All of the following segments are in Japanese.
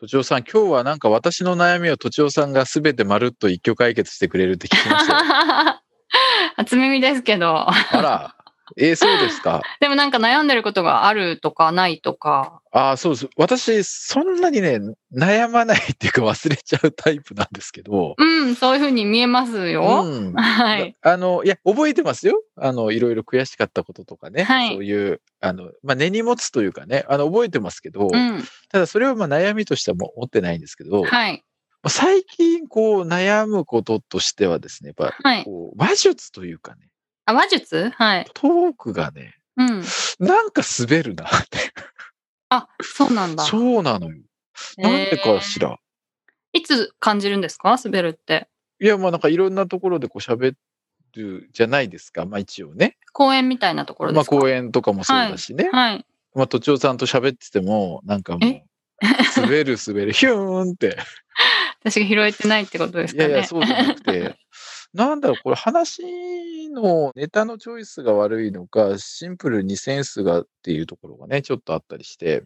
とちおさん、今日はなんか私の悩みをとちおさんがすべてまるっと一挙解決してくれるって聞きましたよ。初耳ですけどあら、えーそうですか。でもなんか悩んでることがあるとかないとかああ、そうです。私、そんなにね、悩まないっていうか忘れちゃうタイプなんですけど。うんそういうふうに見えますよ、うん。はいあの、いや、覚えてますよ。あの、いろいろ悔しかったこととかね。はいそういう、あの、まあ、根に持つというかね、あの、覚えてますけど、うんただそれをまあ悩みとしては持ってないんですけど、はい最近こう悩むこととしてはですね、やっぱはいこう話術というかね、あ話術？はいトークがね、うんなんか滑るなって。あそうなんだそうなのよ。なんでかしら？いつ感じるんですか？滑るっていや、まあなんかいろんなところでこう喋るじゃないですか。まあ一応ね。公園みたいなところですか？まあ公園とかもそうだしね。はいまあ都庁さんと喋ってても、なんかもうえ、滑る滑る、ヒューンって。私が拾えてないってことですかねいやいや、そうじゃなくて、なんだろう、これ話のネタのチョイスが悪いのか、シンプルにセンスがっていうところがね、ちょっとあったりして。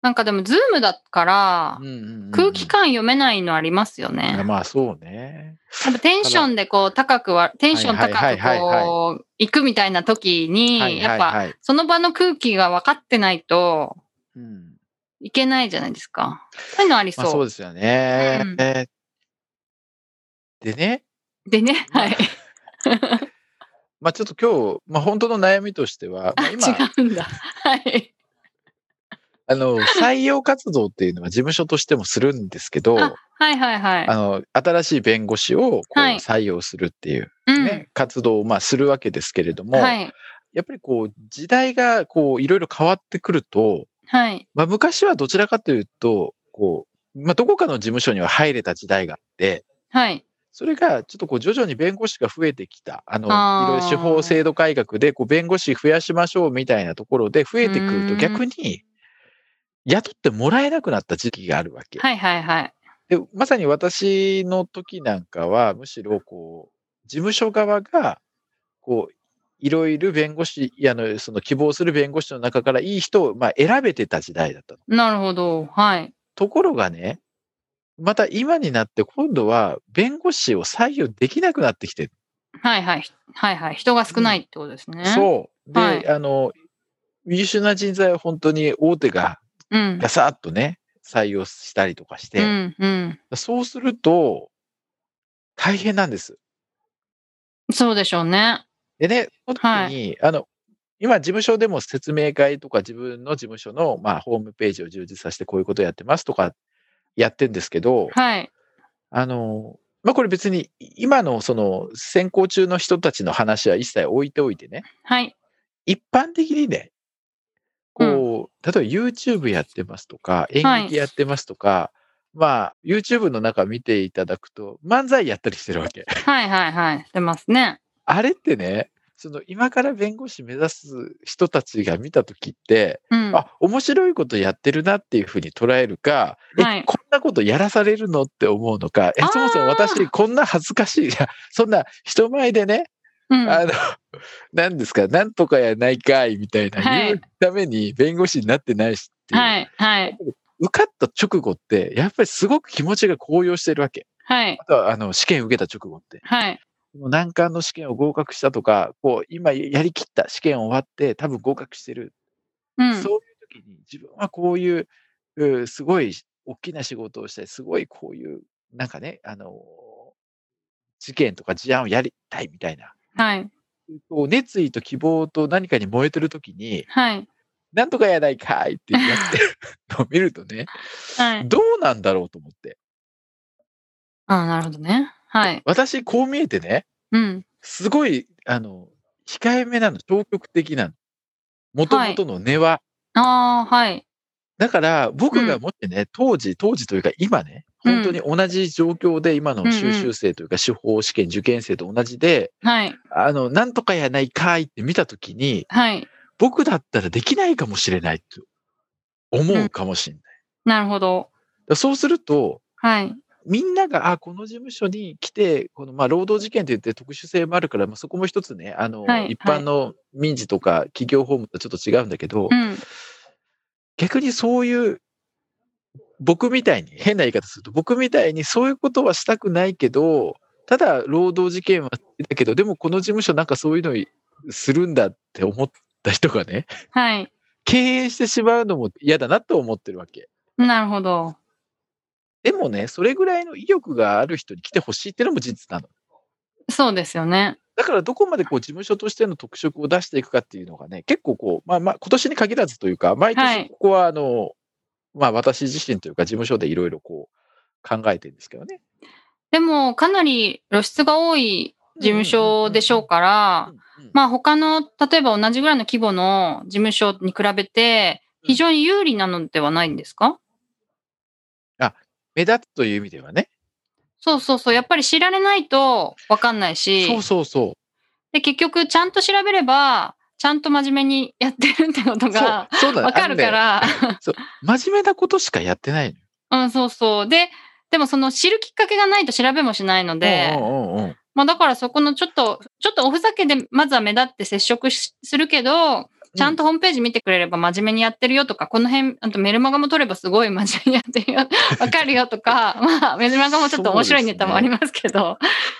なんかでもズームだからうんうんうんうん空気感読めないのありますよね。まあそうね。多分テンションでこう高くは、テンション高はいくこう行くみたいな時に、はいやっぱ。その場の空気が分かってないとうんいけないじゃないですか。そういうのありそう。まあそうですよね。うんでね、でね、はい。まあちょっと今日、まあ本当の悩みとしては、まあ、違今、うんだ。はい。あの、採用活動っていうのは事務所としてもするんですけど、あはいはいはい。あの、新しい弁護士をこうはい採用するっていううんね、活動をまあするわけですけれども、はい。やっぱりこう時代がこういろいろ変わってくると、はい。まあ、昔はどちらかというと、こう、まあ、どこかの事務所には入れた時代があって、はい。それがちょっとこう徐々に弁護士が増えてきた。あの、いろいろ司法制度改革でこう弁護士増やしましょうみたいなところで増えてくると逆に雇ってもらえなくなった時期があるわけ。はいはいはい。で、まさに私の時なんかは、むしろこう、事務所側が、こう、いろいろ弁護士、あの、その希望する弁護士の中からいい人を、まあ、選べてた時代だったの。なるほど。はい。ところがね、また今になって今度は弁護士を採用できなくなってきてる。はいはい。はいはい。人が少ないってことですね。そう。で、はいあの、優秀な人材は本当に大手がう。うん。ガサッとね、採用したりとかして、うんうん。そうすると、大変なんです。そうでしょうね。でね、その時はに、あの、今、事務所でも説明会とか自分の事務所の、まあ、ホームページを充実させてこういうことやってますとかやってんですけど、はい。あの、まあ、これ別に今のその選考中の人たちの話は一切置いておいてね、はい。一般的にね、こう、例えば YouTube やってますとか、演劇やってますとか、まあ、YouTube の中見ていただくと、漫才やったりしてるわけ。はいはいはい。してますね。あれってね、その今から弁護士目指す人たちが見たときって、うん。あ、面白いことやってるなっていうふうに捉えるか、はいえ、こんなことやらされるのって思うのか、えそもそも私こんな恥ずかしい、そんな人前でね、うん。あの、何ですか、なんとかやないかいみたいなはい言うために弁護士になってないしっていう、はいはい。受かった直後って、やっぱりすごく気持ちが高揚してるわけ。はいあとは、あの、試験受けた直後って。はい。難関の試験を合格したとか、こう、今やりきった試験終わって多分合格してる。うん。そういう時に自分はこういう、うすごい大きな仕事をして、すごいこういう、なんかね、あの、事件とか事案をやりたいみたいな、はい。こう熱意と希望と何かに燃えてる時に、はい。なんとかやないかいってやってる のを見るとね、はい。どうなんだろうと思って。ああ、なるほどね。はい。私、こう見えてね、うん。すごい、あの、控えめなの、消極的なの。もともとの根は。ああ、はい。だから、僕がもしね、当時、当時というか今ね、うん本当に同じ状況で今の修習生というか司法試験受験生と同じで、はい。あの、なんとかやないかいって見たときに、はい。僕だったらできないかもしれないと思うかもしれない。なるほど。そうすると、はい。みんなが、あ、この事務所に来て、この、まあ、労働事件といって特殊性もあるから、まあ、そこも一つね、あの、はい一般の民事とか企業法務とちょっと違うんだけど、うん。逆にそういう、僕みたいに、変な言い方すると、僕みたいにそういうことはしたくないけど、ただ労働事件はだけど、でもこの事務所なんかそういうのするんだって思った人がね、はい。経営してしまうのも嫌だなと思ってるわけ。なるほど。でもね、それぐらいの意欲がある人に来てほしいっていうのも事実なの。そうですよね。だからどこまでこう事務所としての特色を出していくかっていうのがね、結構こう、まあまあ今年に限らずというか、毎はい年ここはあの、まあ私自身というか事務所でいろいろこう考えてるんですけどね。でも、かなり露出が多い事務所でしょうから、まあ他の、例えば同じぐらいの規模の事務所に比べて、非常に有利なのではないんですか？目立つという意味ではね。そうそうそう。やっぱり知られないとわかんないし、そうそうそう。で、結局ちゃんと調べれば、ちゃんと真面目にやってるってことがわかるか。ら、そう真面目なことしかやってない。うん、そうそう。で、でもその知るきっかけがないと調べもしないので、うんうんうんうんまあだからそこのちょっと、ちょっとおふざけでまずは目立って接触しするけど、ちゃんとホームページ見てくれれば真面目にやってるよとか、この辺、あとメルマガも取ればすごい真面目にやってるよ、わかるよとか、まあメルマガもちょっと面白いネタもありますけど、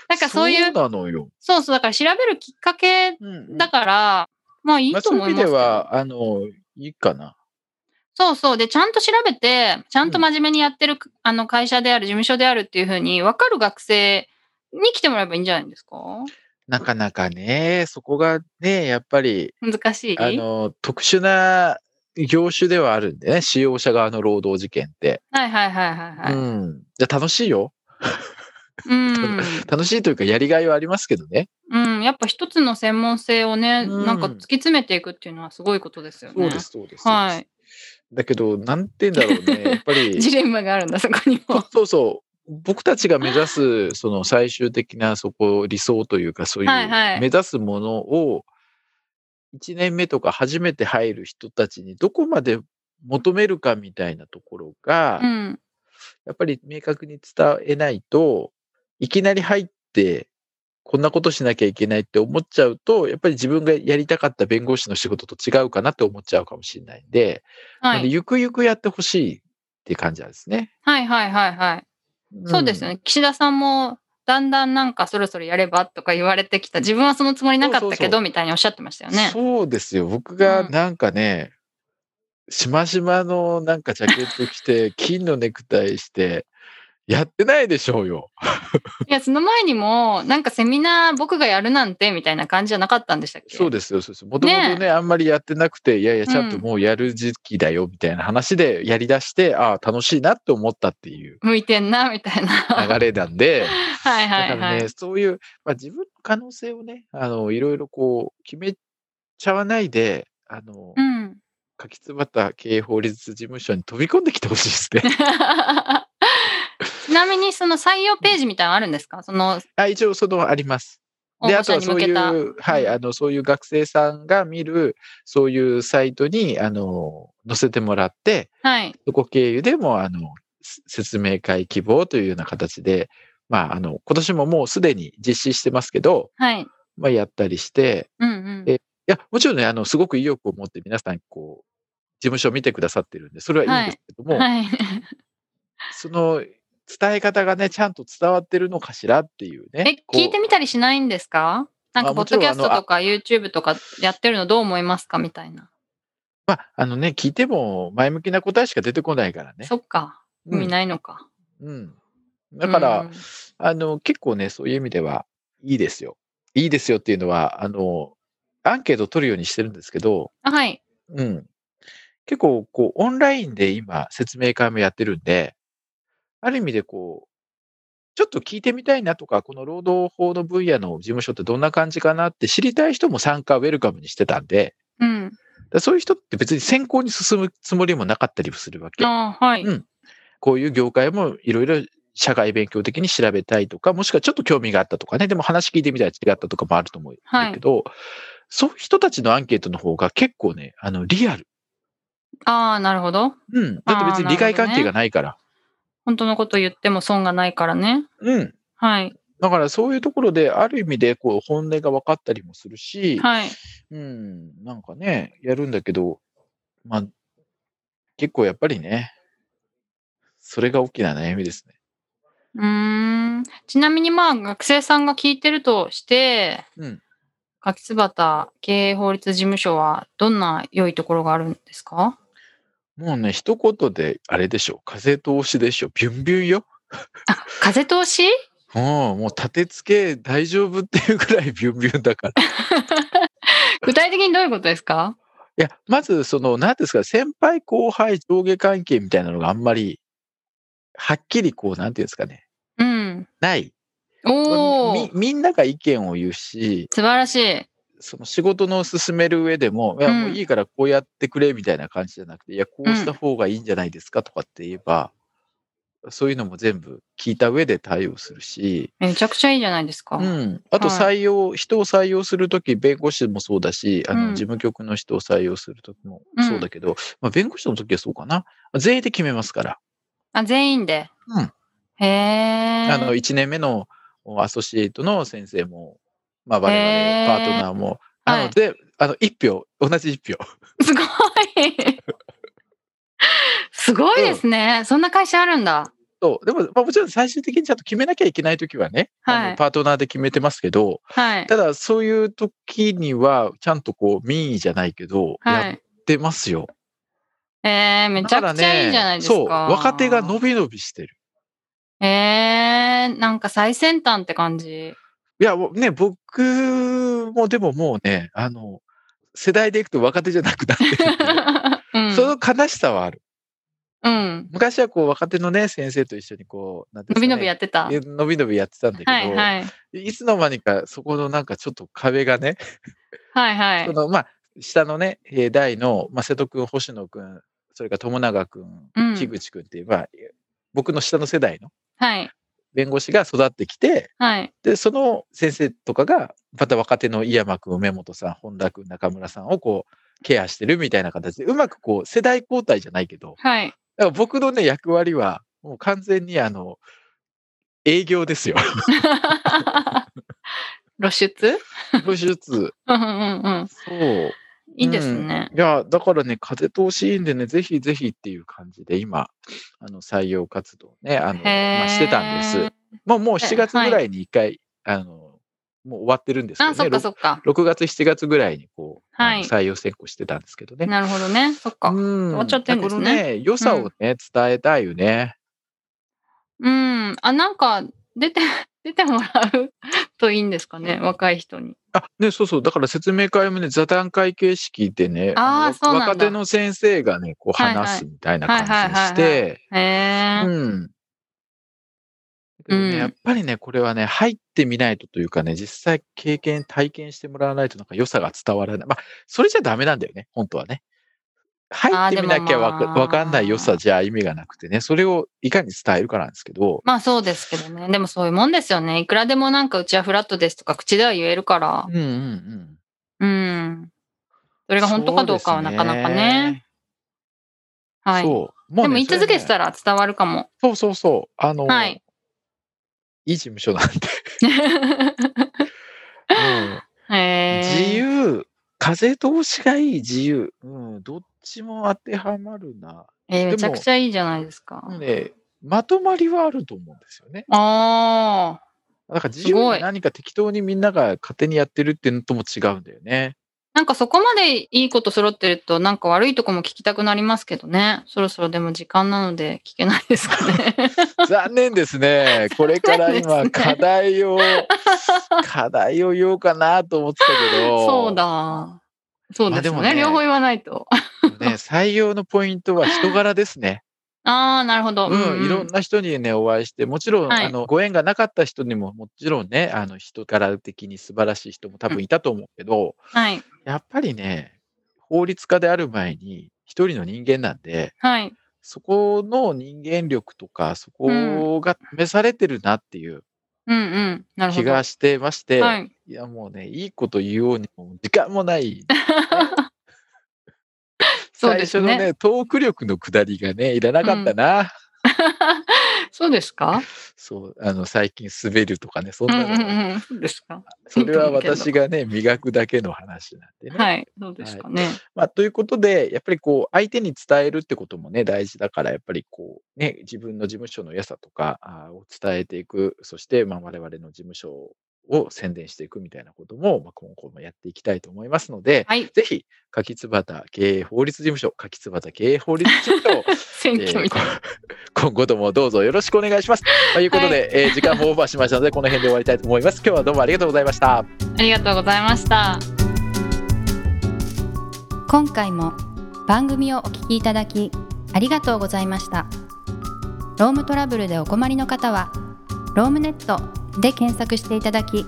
なんかそういう、そうなのよ。そうそう、だから調べるきっかけうんだから、まあいいまあ、とそういう意味思いますけど。では、あの、いいかな。そうそう。で、ちゃんと調べて、ちゃんと真面目にやってる、あの会社である、事務所であるっていうふうに分かる学生に来てもらえばいいんじゃないんですか？なかなかね、そこがね、やっぱり、難しい？あの、特殊な業種ではあるんでね、使用者側の労働事件って。はいはいはいはいはい。うん。じゃ楽しいよ。うん。楽しいというか、やりがいはありますけどね。うん。やっぱ一つの専門性をね、うんなんか突き詰めていくっていうのはすごいことですよね。そうです、そうです。はい。だけど、なんて言うんだろうね。やっぱり、ジレンマがあるんだ、そこにも。そうそう。僕たちが目指す、その最終的なそこ、理想というか、そういう目指すものを、1年目とか初めて入る人たちにどこまで求めるかみたいなところが、うん。やっぱり明確に伝えないと、いきなり入って、こんなことしなきゃいけないって思っちゃうと、やっぱり自分がやりたかった弁護士の仕事と違うかなって思っちゃうかもしれないんで、ではい。ゆくゆくやってほしいっていう感じなんですね。はいはいはいはい。そうですよね。岸田さんも、だんだんなんかそろそろやればとか言われてきた。自分はそのつもりなかったけど、みたいにおっしゃってましたよね。そうですよ。僕がうんなんかね、しましまのなんかジャケット着て、金のネクタイして、やってないでしょうよ。いや、その前にも、なんかセミナー僕がやるなんてみたいな感じじゃなかったんでしたっけ？そうですよ、そうですよ。もともとね、あんまりやってなくて、いやいや、ちゃんとうんもうやる時期だよ、みたいな話でやり出して、ああ、楽しいなって思ったっていう向いてんな、みたいな。流れなんで、はいはいはい。だからね、そういう、まあ、自分の可能性をね、あの、いろいろこう、決めちゃわないで、あの、うん。柿つばた経営法律事務所に飛び込んできてほしいですね。ちなみにその採用ページみたいなのあるんですか？そのあ一応、その、あります。で、あとはそうい。う、はい、うんあの、そういう学生さんが見る、そういうサイトに、あの、載せてもらって、はい。そこ経由でも、あの、せ説明会希望というような形で、まあ、あの、今年ももうすでに実施してますけど、はい。まあ、やったりして、うんうん。えいや、もちろんね、あの、すごく意欲を持って皆さん、こう、事務所を見てくださってるんで、それはいいんですけども、はい。その、伝え方がね、ちゃんと伝わってるのかしらっていうね。え、聞いてみたりしないんですか？なんか、あポッドキャストとか YouTube とかやってるのどう思いますかみたいな。まあ、あのね、聞いても前向きな答えしか出てこないからね。そっか。うん意味ないのか。うん。だから、うんあの、結構ね、そういう意味ではいいですよ。いいですよっていうのは、あの、アンケートを取るようにしてるんですけど、あはい。うん。結構、こう、オンラインで今、説明会もやってるんで、ある意味でこう、ちょっと聞いてみたいなとか、この労働法の分野の事務所ってどんな感じかなって知りたい人も参加ウェルカムにしてたんで、うん。だそういう人って別に先行に進むつもりもなかったりするわけ。ああ、はい。うんこういう業界もいろいろ社会勉強的に調べたいとか、もしくはちょっと興味があったとかね、でも話聞いてみたら違ったとかもあると思うんだけど、そういう人たちのアンケートの方が結構ね、あの、リアル。ああ、なるほど。うん。だって別に理解関係がないから。本当のこと言っても損がないからね。うん。はい。だからそういうところで、ある意味でこう本音が分かったりもするし、はい。うん、なんかね、やるんだけど、まあ、結構やっぱりね、それが大きな悩みですね。うーん。ちなみにまあ、学生さんが聞いてるとして、うん。柿椿経営法律事務所はどんな良いところがあるんですか？もうね、一言であれでしょ、風通しでしょ、ビュンビュンよ。あ、風通し？うん、もう立て付け大丈夫っていうくらい ビュンビュンだから。い 具体的にどういうことですか？や、まず、その、なんですか、先輩後輩上下関係みたいなのがあんまり、はっきりこう、なんていうんですかね、うん。ない。おー、みみんなが意見を言うし、素晴らしい。その仕事の進める上でも、いや、うんもういいからこうやってくれみたいな感じじゃなくて、いや、こうした方がいいんじゃないですかとかって言えば、そういうのも全部聞いた上で対応するし、めちゃくちゃいいじゃないですか。うん。あとはい採用、人を採用するとき、弁護士もそうだし、あの、うん事務局の人を採用するときもうんそうだけど、まあ、弁護士のときはそうかな。全員で決めますから。あ、全員で？うん。へえ。あの、1年目のアソシエイトの先生も、まあ、我々パートナーも、あの、はいで、あの、1票、同じ1票。すごい。すごいですね。そんな会社あるんだ。そう。でも、まあ、もちろん最終的にちゃんと決めなきゃいけないときはね、あはいのパートナーで決めてますけど、はい。ただ、そういうときには、ちゃんとこう、民意じゃないけど、はい。やってますよ。えー、めちゃくちゃいいじゃないですか。そう。若手が伸び伸びしてる。えー、なんか最先端って感じ。いや、ね、僕もでももうね、あの、世代でいくと若手じゃなくなってる うん。その悲しさはある。うん。昔はこう若手のね、先生と一緒にこう、なんてね伸び伸びやってた。え伸び伸びやってたんだけど、はいはい。いつの間にかそこのなんかちょっと壁がね、はいはいそ。のまあ、下のね、えー代の、まあ、瀬戸君、星野君、それから友永君、うん木口君っていう、まあ、僕の下の世代のはい。弁護士が育ってきて、はい。で、その先生とかが、また若手の井山君、梅本さん、本田君、中村さんをこう、ケアしてるみたいな形で、うまくこう、世代交代じゃないけど、はい。だから僕のね、役割は、もう完全にあの、営業ですよ。露出？露出。うんうんうん。そう。いいですね。うんいや、だからね、風通しいいんでね、ぜひぜひっていう感じで、今、あの、採用活動をね、あの、まあ、してたんです。もう、もう7月ぐらいに一回、あの、もう終わってるんですけどあ、そっね。かそっか。6月、7月ぐらいにこう、はい採用選考してたんですけどね。なるほどね。そっか。うん終わっちゃってんですねね、良さをね、伝えたいよね。うん。あ、なんか、出て、出てもらう？といいんですかね。若い人に。あ、ね、そうそう。だから説明会もね、座談会形式でね、あーのそうなんだ若手の先生がね、こう話すみたいな感じにして、へえ。うん。ね、うんやっぱりね、これはね、入ってみないとというかね、実際経験、体験してもらわないとなんか良さが伝わらない。まあ、それじゃダメなんだよね、本当はね。入ってみなきゃわか,、まあわかんない良さじゃ意味がなくてね、それをいかに伝えるかなんですけど、まあそうですけどね。でもそういうもんですよね。いくらでもなんかうちはフラットですとか口では言えるからうん。うんうん。うん。それが本当かどうかはなかなかね。はい。そう。もでも言い続けてら。たら伝わるかも。そうそうそう。あの、はいいい事務所なんで。うん。自由、風通しがいい自由。うん、どっちも当てはまるな。えーめちゃくちゃいいじゃないですか。ね、まとまりはあると思うんですよね。ああ。だから自由に何か適当にみんなが勝手にやってるっていうのとも違うんだよね。なんかそこまでいいこと揃ってると、なんか悪いとこも聞きたくなりますけどね。そろそろでも時間なので聞けないですかね。残念ですね。これから今、課題を、課題を言おうかなと思ってたけど。そうだ。そうですよね,、まあね両方言わないと。ね、採用のポイントは人柄ですね。ああ、なるほど。うん、いろんな。な人にね、お会いして、もちろん、はいあの、ご縁がなかった人にも、もちろんね、あの、人柄的に素晴らしい人も多分いたと思うけど、はい。やっぱりね、法律家である前に一人の人間なんで、はい。そこの人間力とか、そこが試されてるなっていううんうん。気がしてまして、はい。いやもうね、いいこと言うようにも時間もない。最初のね、トーク力のくだりがね、いらなかったな。そうですか？そう、あの、最近滑るとかね、そんうんうんなの、うん。そうですか？それは私がね、磨くだけの話なんでね。はい。そうですかね。まあ、ということで、やっぱりこう、相手に伝えるってこともね、大事だから、やっぱりこう、ね、自分の事務所の良さとかを伝えていく、そして、まあ、我々の事務所を宣伝していくみたいなことも、まあ、今後もやっていきたいと思いますので、はい。ぜひ、柿椿経営法律事務所、柿椿経営法律事務所を、選挙みたいな。えー今後ともどうぞよろしくお願いします。ということで、えー時間もオーバーしましたので、この辺で終わりたいと思います。今日はどうもありがとうございました。ありがとうございました。今回も番組をお聞きいただきありがとうございましたロームトラブルでお困りの方はロームネットで検索していただき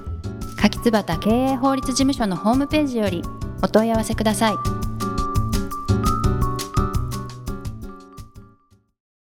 柿椿経営法律事務所のホームページよりお問い合わせください